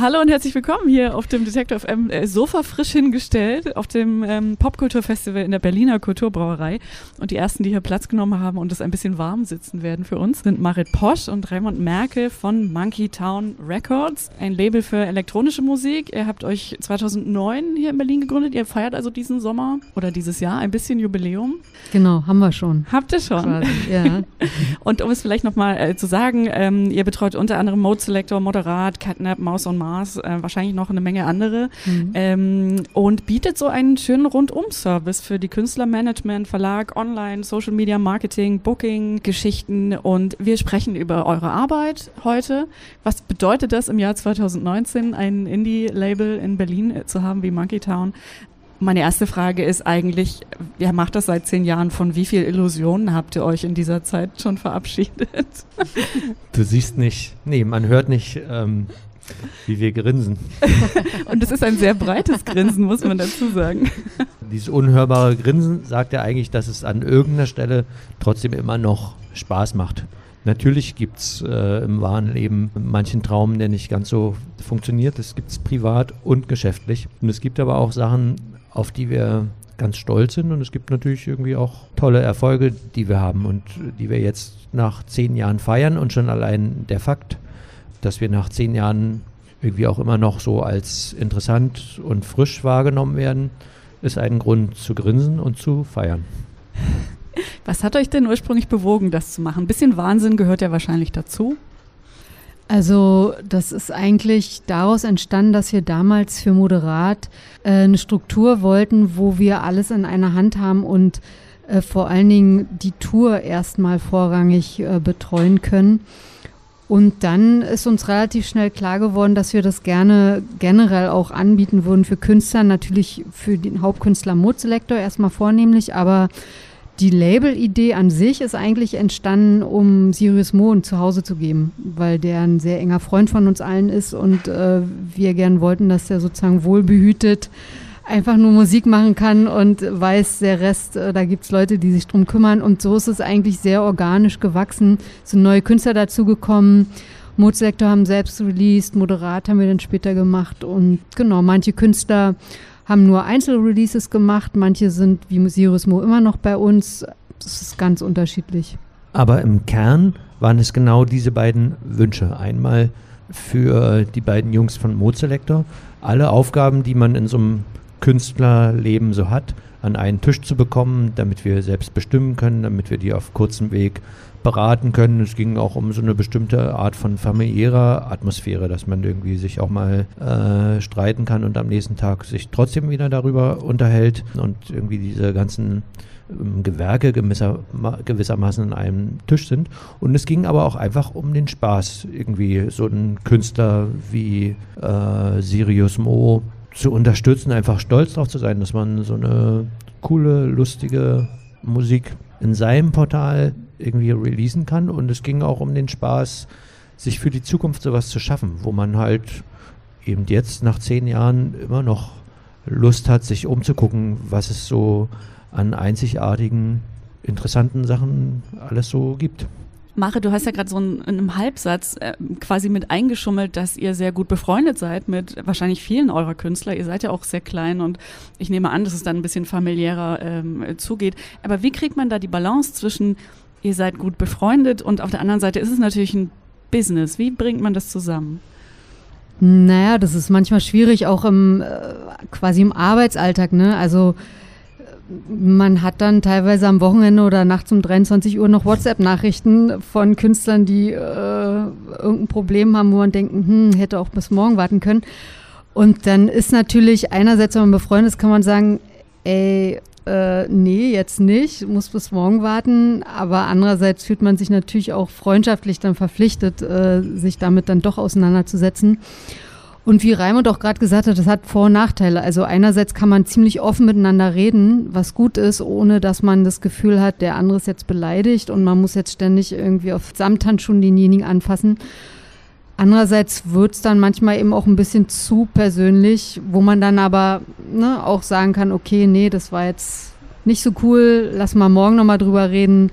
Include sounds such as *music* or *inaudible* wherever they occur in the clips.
Hallo und herzlich willkommen hier auf dem Detektor FM äh, Sofa frisch hingestellt auf dem ähm, Popkulturfestival in der Berliner Kulturbrauerei. Und die ersten, die hier Platz genommen haben und es ein bisschen warm sitzen werden für uns, sind Marit Posch und Raymond Merkel von Monkey Town Records, ein Label für elektronische Musik. Ihr habt euch 2009 hier in Berlin gegründet. Ihr feiert also diesen Sommer oder dieses Jahr ein bisschen Jubiläum. Genau, haben wir schon. Habt ihr schon? Quasi, ja. *laughs* und um es vielleicht nochmal äh, zu sagen, ähm, ihr betreut unter anderem Mode Selector, Moderat, Catnap, Maus on Mars, äh, wahrscheinlich noch eine Menge andere Mhm. ähm, und bietet so einen schönen Rundum-Service für die Künstlermanagement, Verlag, Online, Social Media, Marketing, Booking, Geschichten und wir sprechen über eure Arbeit heute. Was bedeutet das im Jahr 2019, ein Indie-Label in Berlin äh, zu haben wie Monkey Town? Meine erste Frage ist eigentlich, ihr macht das seit zehn Jahren, von wie viel Illusionen habt ihr euch in dieser Zeit schon verabschiedet? *laughs* Du siehst nicht, nee, man hört nicht, ähm, wie wir grinsen. *laughs* Und es ist ein sehr breites Grinsen, muss man dazu sagen. Dieses unhörbare Grinsen sagt ja eigentlich, dass es an irgendeiner Stelle trotzdem immer noch Spaß macht. Natürlich gibt es äh, im wahren Leben manchen Traum, der nicht ganz so funktioniert. Das gibt es privat und geschäftlich. Und es gibt aber auch Sachen, auf die wir ganz stolz sind. Und es gibt natürlich irgendwie auch tolle Erfolge, die wir haben und die wir jetzt nach zehn Jahren feiern. Und schon allein der Fakt, dass wir nach zehn Jahren irgendwie auch immer noch so als interessant und frisch wahrgenommen werden, ist ein Grund zu grinsen und zu feiern. *laughs* Was hat euch denn ursprünglich bewogen, das zu machen? Ein bisschen Wahnsinn gehört ja wahrscheinlich dazu. Also das ist eigentlich daraus entstanden, dass wir damals für Moderat äh, eine Struktur wollten, wo wir alles in einer Hand haben und äh, vor allen Dingen die Tour erstmal vorrangig äh, betreuen können. Und dann ist uns relativ schnell klar geworden, dass wir das gerne generell auch anbieten würden für Künstler, natürlich für den Hauptkünstler Mode Selector erstmal vornehmlich, aber die Label-Idee an sich ist eigentlich entstanden, um Sirius Mo zu Hause zu geben, weil der ein sehr enger Freund von uns allen ist und äh, wir gern wollten, dass der sozusagen wohlbehütet einfach nur Musik machen kann und weiß, der Rest, äh, da gibt's Leute, die sich drum kümmern. Und so ist es eigentlich sehr organisch gewachsen. Es sind neue Künstler dazugekommen. Modeselektor haben selbst released, Moderat haben wir dann später gemacht und genau, manche Künstler haben nur Einzelreleases gemacht, manche sind wie Sirius Mo immer noch bei uns. Das ist ganz unterschiedlich. Aber im Kern waren es genau diese beiden Wünsche. Einmal für die beiden Jungs von Mode Selector, alle Aufgaben, die man in so einem Künstlerleben so hat, an einen Tisch zu bekommen, damit wir selbst bestimmen können, damit wir die auf kurzem Weg beraten können. Es ging auch um so eine bestimmte Art von familiärer Atmosphäre, dass man irgendwie sich auch mal äh, streiten kann und am nächsten Tag sich trotzdem wieder darüber unterhält und irgendwie diese ganzen ähm, Gewerke gewisser, gewissermaßen an einem Tisch sind. Und es ging aber auch einfach um den Spaß, irgendwie so einen Künstler wie äh, Sirius Mo zu unterstützen, einfach stolz drauf zu sein, dass man so eine coole, lustige Musik in seinem Portal irgendwie releasen kann. Und es ging auch um den Spaß, sich für die Zukunft sowas zu schaffen, wo man halt eben jetzt nach zehn Jahren immer noch Lust hat, sich umzugucken, was es so an einzigartigen, interessanten Sachen alles so gibt. Mare, du hast ja gerade so in einem Halbsatz äh, quasi mit eingeschummelt, dass ihr sehr gut befreundet seid mit wahrscheinlich vielen eurer Künstler. Ihr seid ja auch sehr klein und ich nehme an, dass es dann ein bisschen familiärer ähm, zugeht. Aber wie kriegt man da die Balance zwischen, ihr seid gut befreundet und auf der anderen Seite ist es natürlich ein Business. Wie bringt man das zusammen? Naja, das ist manchmal schwierig, auch im äh, quasi im Arbeitsalltag, ne? Also man hat dann teilweise am Wochenende oder nachts um 23 Uhr noch WhatsApp-Nachrichten von Künstlern, die äh, irgendein Problem haben, wo man denkt, hm, hätte auch bis morgen warten können. Und dann ist natürlich einerseits, wenn man befreundet ist, kann man sagen, ey, äh, nee, jetzt nicht, muss bis morgen warten. Aber andererseits fühlt man sich natürlich auch freundschaftlich dann verpflichtet, äh, sich damit dann doch auseinanderzusetzen. Und wie Raimund auch gerade gesagt hat, das hat Vor- und Nachteile. Also einerseits kann man ziemlich offen miteinander reden, was gut ist, ohne dass man das Gefühl hat, der andere ist jetzt beleidigt und man muss jetzt ständig irgendwie auf Samthandschuhen denjenigen anfassen. Andererseits wird es dann manchmal eben auch ein bisschen zu persönlich, wo man dann aber ne, auch sagen kann, okay, nee, das war jetzt nicht so cool, lass mal morgen nochmal drüber reden.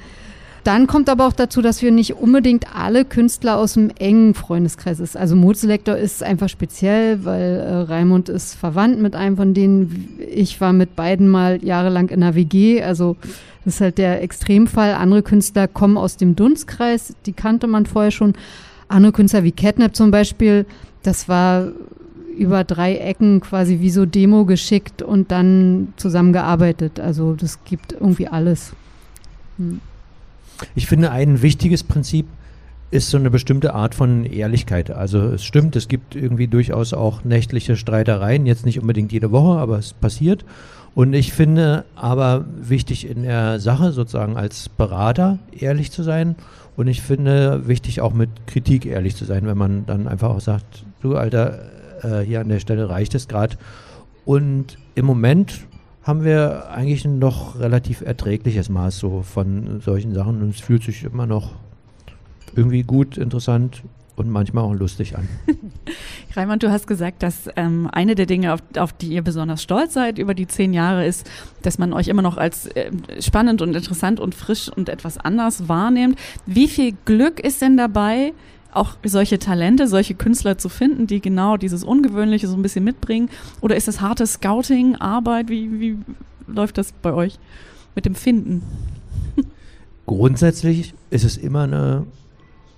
Dann kommt aber auch dazu, dass wir nicht unbedingt alle Künstler aus dem engen Freundeskreis ist. Also Mozelektor ist einfach speziell, weil äh, Raimund ist verwandt mit einem von denen. Ich war mit beiden mal jahrelang in der WG. Also das ist halt der Extremfall. Andere Künstler kommen aus dem Dunstkreis, die kannte man vorher schon. Andere Künstler wie Catnap zum Beispiel, das war über drei Ecken quasi wie so Demo geschickt und dann zusammengearbeitet. Also das gibt irgendwie alles. Hm. Ich finde, ein wichtiges Prinzip ist so eine bestimmte Art von Ehrlichkeit. Also es stimmt, es gibt irgendwie durchaus auch nächtliche Streitereien, jetzt nicht unbedingt jede Woche, aber es passiert. Und ich finde aber wichtig in der Sache sozusagen als Berater ehrlich zu sein. Und ich finde wichtig auch mit Kritik ehrlich zu sein, wenn man dann einfach auch sagt, du Alter, äh, hier an der Stelle reicht es gerade. Und im Moment haben wir eigentlich ein noch relativ erträgliches Maß so von solchen Sachen und es fühlt sich immer noch irgendwie gut, interessant und manchmal auch lustig an. *laughs* Raimund, du hast gesagt, dass ähm, eine der Dinge, auf, auf, die ihr besonders stolz seid über die zehn Jahre, ist, dass man euch immer noch als äh, spannend und interessant und frisch und etwas anders wahrnimmt. Wie viel Glück ist denn dabei, auch solche Talente, solche Künstler zu finden, die genau dieses Ungewöhnliche so ein bisschen mitbringen? Oder ist das harte Scouting, Arbeit? Wie, wie läuft das bei euch mit dem Finden? *laughs* Grundsätzlich ist es immer eine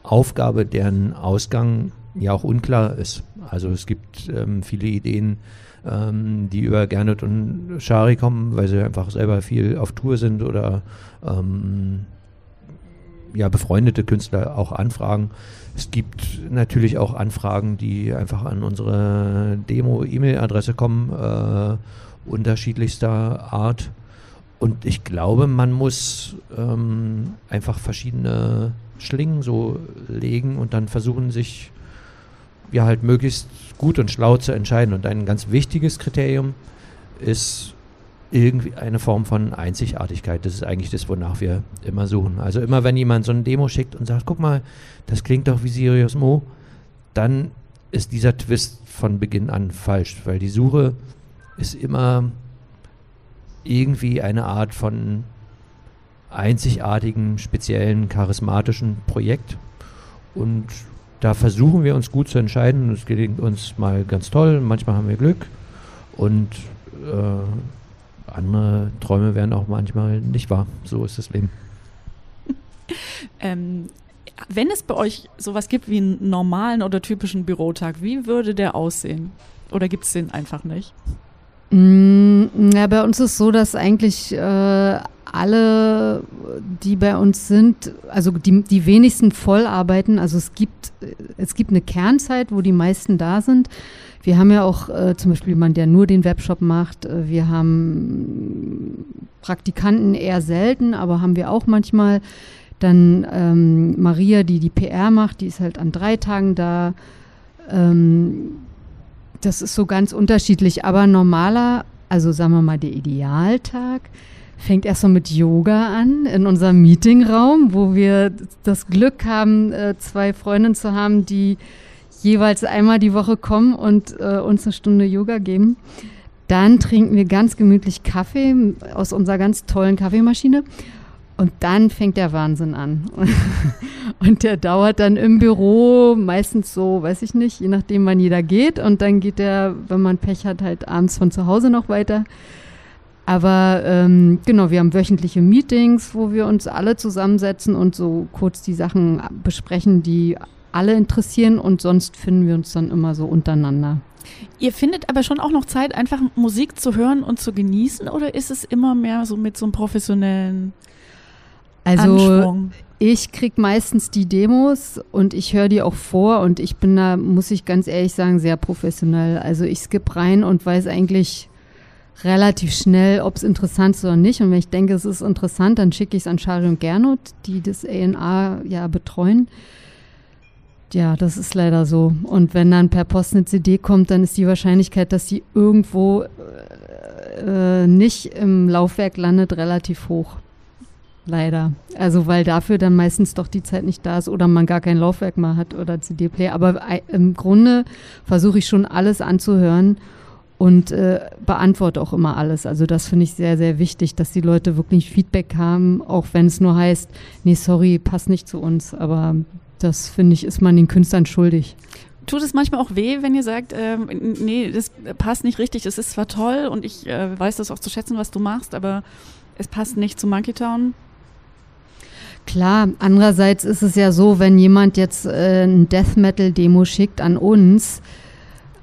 Aufgabe, deren Ausgang ja auch unklar ist. Also es gibt ähm, viele Ideen, ähm, die über Gernot und Shari kommen, weil sie einfach selber viel auf Tour sind oder ähm, ja, befreundete Künstler auch anfragen. Es gibt natürlich auch Anfragen, die einfach an unsere Demo-E-Mail-Adresse kommen, äh, unterschiedlichster Art. Und ich glaube, man muss ähm, einfach verschiedene Schlingen so legen und dann versuchen, sich ja halt möglichst gut und schlau zu entscheiden. Und ein ganz wichtiges Kriterium ist irgendwie eine Form von Einzigartigkeit. Das ist eigentlich das, wonach wir immer suchen. Also immer, wenn jemand so eine Demo schickt und sagt, guck mal, das klingt doch wie Sirius Mo, dann ist dieser Twist von Beginn an falsch, weil die Suche ist immer irgendwie eine Art von einzigartigen, speziellen, charismatischen Projekt. Und da versuchen wir uns gut zu entscheiden. Es gelingt uns mal ganz toll, manchmal haben wir Glück. Und äh, andere Träume werden auch manchmal nicht wahr. So ist das Leben. *laughs* ähm, wenn es bei euch sowas gibt wie einen normalen oder typischen Bürotag, wie würde der aussehen? Oder gibt es den einfach nicht? Mm, ja, bei uns ist so, dass eigentlich äh, alle, die bei uns sind, also die, die wenigsten voll arbeiten. Also es gibt, es gibt eine Kernzeit, wo die meisten da sind. Wir haben ja auch äh, zum Beispiel jemanden, der nur den Webshop macht. Äh, wir haben Praktikanten eher selten, aber haben wir auch manchmal. Dann ähm, Maria, die die PR macht, die ist halt an drei Tagen da. Ähm, das ist so ganz unterschiedlich. Aber normaler, also sagen wir mal der Idealtag, fängt erst so mit Yoga an in unserem Meetingraum, wo wir das Glück haben, äh, zwei Freundinnen zu haben, die jeweils einmal die Woche kommen und äh, uns eine Stunde Yoga geben. Dann trinken wir ganz gemütlich Kaffee aus unserer ganz tollen Kaffeemaschine. Und dann fängt der Wahnsinn an. *laughs* Und der dauert dann im Büro meistens so, weiß ich nicht, je nachdem, wann jeder geht. Und dann geht der, wenn man Pech hat, halt abends von zu Hause noch weiter. Aber ähm, genau, wir haben wöchentliche Meetings, wo wir uns alle zusammensetzen und so kurz die Sachen besprechen, die alle interessieren und sonst finden wir uns dann immer so untereinander. Ihr findet aber schon auch noch Zeit, einfach Musik zu hören und zu genießen oder ist es immer mehr so mit so einem professionellen also Anschwung? ich kriege meistens die Demos und ich höre die auch vor und ich bin da, muss ich ganz ehrlich sagen, sehr professionell. Also ich skippe rein und weiß eigentlich relativ schnell, ob es interessant ist oder nicht. Und wenn ich denke, es ist interessant, dann schicke ich es an Shari und Gernot, die das ANA ja betreuen. Ja, das ist leider so. Und wenn dann per Post eine CD kommt, dann ist die Wahrscheinlichkeit, dass sie irgendwo äh, nicht im Laufwerk landet, relativ hoch. Leider. Also weil dafür dann meistens doch die Zeit nicht da ist oder man gar kein Laufwerk mehr hat oder CD-Player. Aber im Grunde versuche ich schon alles anzuhören und äh, beantworte auch immer alles. Also das finde ich sehr, sehr wichtig, dass die Leute wirklich Feedback haben, auch wenn es nur heißt, nee, sorry, passt nicht zu uns. Aber das finde ich, ist man den Künstlern schuldig. Tut es manchmal auch weh, wenn ihr sagt, ähm, nee, das passt nicht richtig, es ist zwar toll und ich äh, weiß das auch zu schätzen, was du machst, aber es passt nicht zu Monkey Town? Klar, andererseits ist es ja so, wenn jemand jetzt äh, ein Death Metal Demo schickt an uns,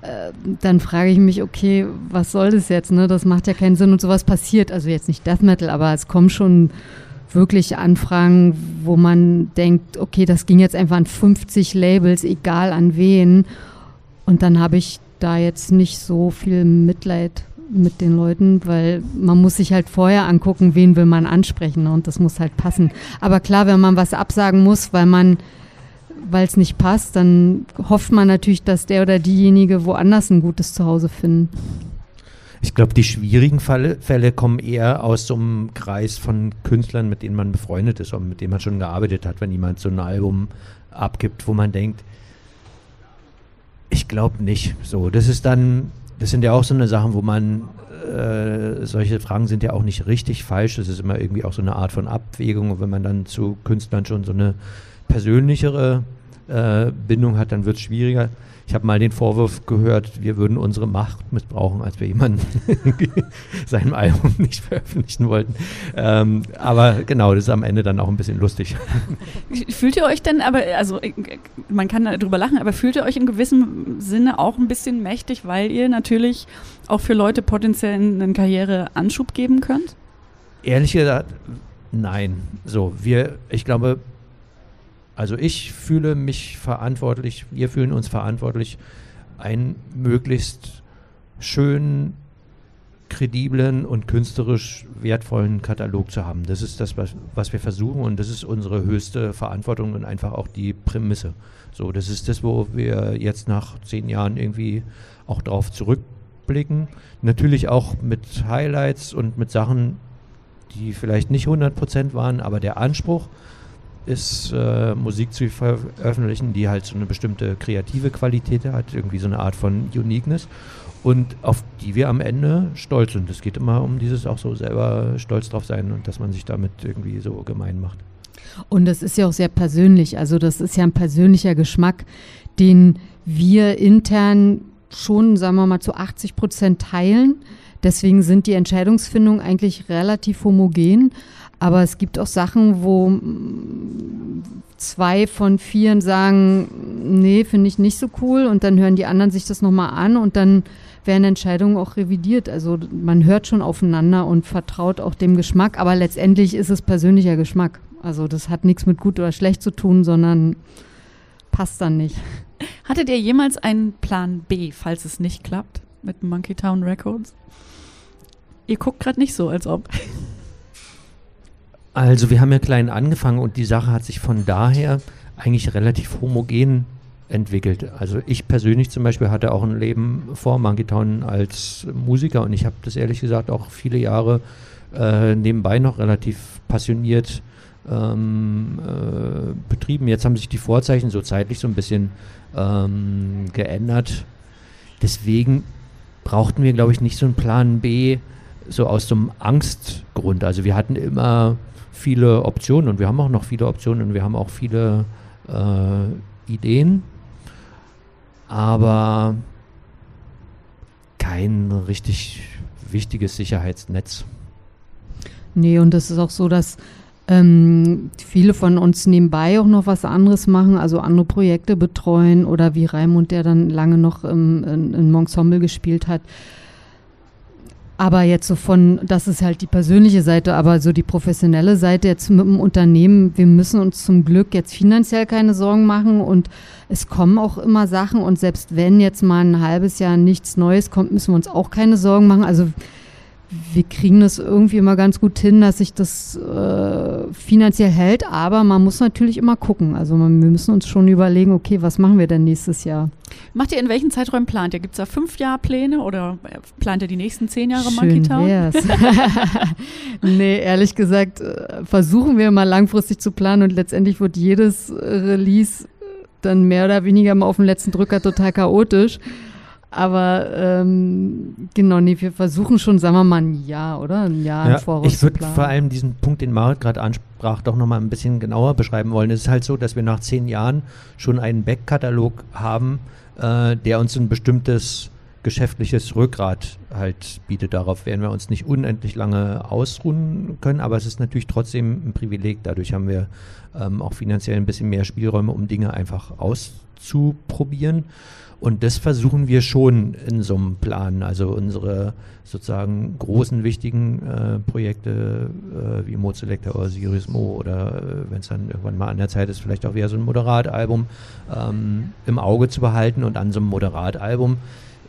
äh, dann frage ich mich, okay, was soll das jetzt? Ne? Das macht ja keinen Sinn und sowas passiert. Also jetzt nicht Death Metal, aber es kommen schon wirklich Anfragen, wo man denkt, okay, das ging jetzt einfach an 50 Labels, egal an wen. Und dann habe ich da jetzt nicht so viel Mitleid mit den Leuten, weil man muss sich halt vorher angucken, wen will man ansprechen und das muss halt passen. Aber klar, wenn man was absagen muss, weil man weil es nicht passt, dann hofft man natürlich, dass der oder diejenige woanders ein gutes Zuhause finden. Ich glaube, die schwierigen Fälle, Fälle, kommen eher aus so einem Kreis von Künstlern, mit denen man befreundet ist und mit denen man schon gearbeitet hat, wenn jemand so ein Album abgibt, wo man denkt, ich glaube nicht. So, das ist dann, das sind ja auch so eine Sachen, wo man äh, solche Fragen sind ja auch nicht richtig falsch. Das ist immer irgendwie auch so eine Art von Abwägung. Und wenn man dann zu Künstlern schon so eine persönlichere äh, Bindung hat, dann wird es schwieriger. Ich habe mal den Vorwurf gehört, wir würden unsere Macht missbrauchen, als wir jemanden *laughs* seinem Album nicht veröffentlichen wollten. Ähm, aber genau, das ist am Ende dann auch ein bisschen lustig. *laughs* Fühlt ihr euch denn aber, also man kann darüber lachen, aber fühlt ihr euch in gewissem Sinne auch ein bisschen mächtig, weil ihr natürlich auch für Leute potenziell einen Karriereanschub geben könnt? Ehrlich gesagt, nein. So, wir, ich glaube, also ich fühle mich verantwortlich, wir fühlen uns verantwortlich, einen möglichst schönen, krediblen und künstlerisch wertvollen Katalog zu haben. Das ist das, was, was wir versuchen und das ist unsere höchste Verantwortung und einfach auch die Prämisse. So, das ist das, wo wir jetzt nach zehn Jahren irgendwie auch drauf zurückblicken. Natürlich auch mit Highlights und mit Sachen, die vielleicht nicht 100% waren, aber der Anspruch, ist, äh, Musik zu veröffentlichen, die halt so eine bestimmte kreative Qualität hat, irgendwie so eine Art von Uniqueness und auf die wir am Ende stolz sind. Es geht immer um dieses auch so selber stolz drauf sein und dass man sich damit irgendwie so gemein macht. Und das ist ja auch sehr persönlich. Also das ist ja ein persönlicher Geschmack, den wir intern schon, sagen wir mal, zu 80 Prozent teilen. Deswegen sind die Entscheidungsfindungen eigentlich relativ homogen. Aber es gibt auch Sachen, wo zwei von vier sagen, nee, finde ich nicht so cool. Und dann hören die anderen sich das nochmal an und dann werden Entscheidungen auch revidiert. Also man hört schon aufeinander und vertraut auch dem Geschmack. Aber letztendlich ist es persönlicher Geschmack. Also das hat nichts mit gut oder schlecht zu tun, sondern passt dann nicht. Hattet ihr jemals einen Plan B, falls es nicht klappt mit Monkey Town Records? Ihr guckt gerade nicht so, als ob. Also wir haben ja klein angefangen und die Sache hat sich von daher eigentlich relativ homogen entwickelt. Also ich persönlich zum Beispiel hatte auch ein Leben vor Monkey Town als Musiker und ich habe das ehrlich gesagt auch viele Jahre äh, nebenbei noch relativ passioniert ähm, äh, betrieben. Jetzt haben sich die Vorzeichen so zeitlich so ein bisschen ähm, geändert. Deswegen brauchten wir, glaube ich, nicht so einen Plan B so aus so einem Angstgrund. Also wir hatten immer viele Optionen und wir haben auch noch viele Optionen und wir haben auch viele äh, Ideen, aber kein richtig wichtiges Sicherheitsnetz. Nee, und das ist auch so, dass ähm, viele von uns nebenbei auch noch was anderes machen, also andere Projekte betreuen oder wie Raimund, der dann lange noch im, in, in Ensemble gespielt hat, aber jetzt so von, das ist halt die persönliche Seite, aber so die professionelle Seite jetzt mit dem Unternehmen, wir müssen uns zum Glück jetzt finanziell keine Sorgen machen und es kommen auch immer Sachen und selbst wenn jetzt mal ein halbes Jahr nichts Neues kommt, müssen wir uns auch keine Sorgen machen. Also wir kriegen das irgendwie immer ganz gut hin, dass sich das äh, finanziell hält, aber man muss natürlich immer gucken. Also man, wir müssen uns schon überlegen, okay, was machen wir denn nächstes Jahr? Macht ihr in welchen Zeiträumen plant ihr? Gibt es da fünf Jahr Pläne oder äh, plant ihr die nächsten zehn Jahre Schön Monkey Town? Wär's. *laughs* nee, ehrlich gesagt, äh, versuchen wir mal langfristig zu planen und letztendlich wird jedes Release dann mehr oder weniger mal auf den letzten Drücker total chaotisch. Aber ähm, genau, nee, wir versuchen schon, sagen wir mal, ein Jahr, oder? Ein Jahr Ja, im Voraus ich würde vor allem diesen Punkt, den Marit gerade ansprach, doch nochmal ein bisschen genauer beschreiben wollen. Es ist halt so, dass wir nach zehn Jahren schon einen Backkatalog haben, äh, der uns ein bestimmtes geschäftliches Rückgrat halt bietet. Darauf werden wir uns nicht unendlich lange ausruhen können, aber es ist natürlich trotzdem ein Privileg. Dadurch haben wir ähm, auch finanziell ein bisschen mehr Spielräume, um Dinge einfach auszuprobieren. Und das versuchen wir schon in so einem Plan. Also unsere sozusagen großen, wichtigen äh, Projekte äh, wie Mo Selector oder Sirius Mo oder äh, wenn es dann irgendwann mal an der Zeit ist, vielleicht auch wieder so ein Moderatalbum ähm, im Auge zu behalten. Und an so einem Moderatalbum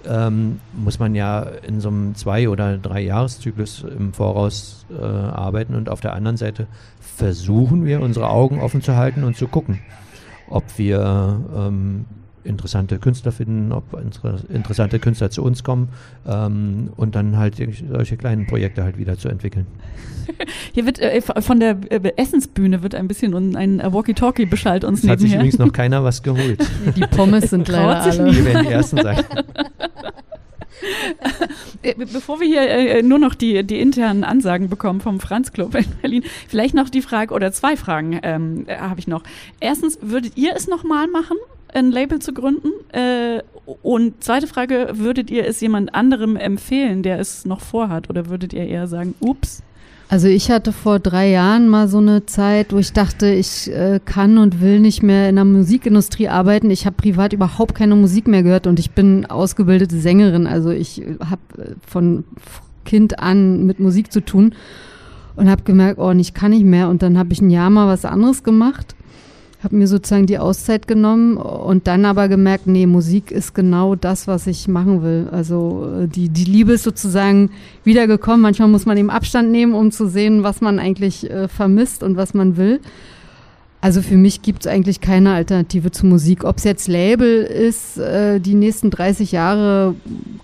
ähm, muss man ja in so einem Zwei- oder Drei-Jahres-Zyklus im Voraus äh, arbeiten. Und auf der anderen Seite versuchen wir, unsere Augen offen zu halten und zu gucken, ob wir ähm, interessante Künstler finden, ob inter interessante Künstler zu uns kommen ähm, und dann halt solche kleinen Projekte halt wieder zu entwickeln. *laughs* Hier wird äh, von der äh, Essensbühne wird ein bisschen ein äh, Walkie-Talkie beschallt uns Es hat sich nebenher. übrigens noch *laughs* keiner was geholt. Die Pommes sind *laughs* leider alle. Wir werden die Ersten sein. Äh, be- Bevor wir hier nur noch die, die internen Ansagen bekommen vom Franz Club in Berlin, vielleicht noch die Frage oder zwei Fragen ähm, äh, habe ich noch. Erstens, würdet ihr es nochmal machen, ein Label zu gründen? Äh, und zweite Frage, würdet ihr es jemand anderem empfehlen, der es noch vorhat? Oder würdet ihr eher sagen, ups? Also ich hatte vor drei Jahren mal so eine Zeit, wo ich dachte, ich äh, kann und will nicht mehr in der Musikindustrie arbeiten. Ich habe privat überhaupt keine Musik mehr gehört und ich bin ausgebildete Sängerin. Also ich habe von Kind an mit Musik zu tun und habe gemerkt, oh, ich kann nicht mehr. Und dann habe ich ein Jahr mal was anderes gemacht, habe mir sozusagen die Auszeit genommen und dann aber gemerkt, nee, Musik ist genau das, was ich machen will. Also äh, die, die Liebe ist sozusagen wiedergekommen. Manchmal muss man eben Abstand nehmen, um zu sehen, was man eigentlich äh, vermisst und was man will. Also für mich gibt es eigentlich keine Alternative zu Musik. Ob es jetzt Label ist, äh, die nächsten 30 Jahre,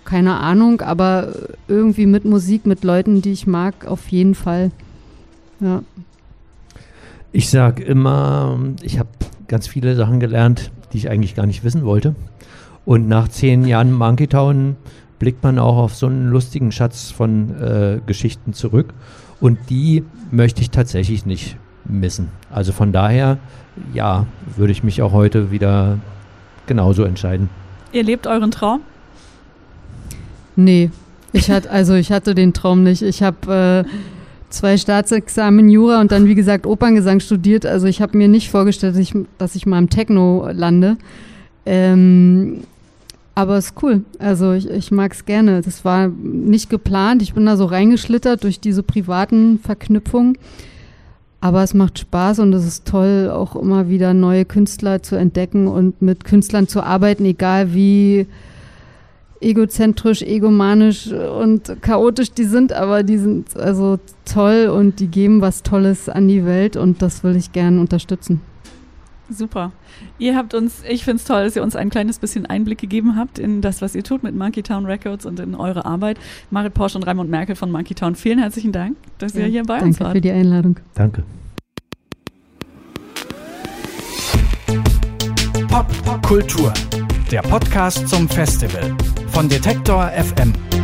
keine Ahnung, aber irgendwie mit Musik, mit Leuten, die ich mag, auf jeden Fall. Ja. Ich sage immer, ich habe ganz viele Sachen gelernt, die ich eigentlich gar nicht wissen wollte. Und nach zehn Jahren Monkey Town blickt man auch auf so einen lustigen Schatz von äh, Geschichten zurück. Und die möchte ich tatsächlich nicht missen. Also von daher, ja, würde ich mich auch heute wieder genauso entscheiden. Ihr lebt euren Traum? Nee, ich hatte, also ich hatte den Traum nicht. Ich habe äh, zwei Staatsexamen Jura und dann, wie gesagt, Operngesang studiert. Also ich habe mir nicht vorgestellt, dass ich, dass ich mal im Techno lande. Ähm, aber es ist cool. Also ich, ich mag es gerne. Das war nicht geplant. Ich bin da so reingeschlittert durch diese privaten Verknüpfungen. Aber es macht Spaß und es ist toll, auch immer wieder neue Künstler zu entdecken und mit Künstlern zu arbeiten, egal wie egozentrisch, egomanisch und chaotisch die sind, aber die sind also toll und die geben was Tolles an die Welt und das will ich gerne unterstützen. Super. Ihr habt uns, ich finde es toll, dass ihr uns ein kleines bisschen Einblick gegeben habt in das, was ihr tut mit Monkey Town Records und in eure Arbeit. Marit Porsche und Raimund Merkel von Monkey Town, vielen herzlichen Dank, dass ihr hier bei uns Danke wart. für die Einladung. Danke. Pop Kultur, der Podcast zum Festival von Detektor FM.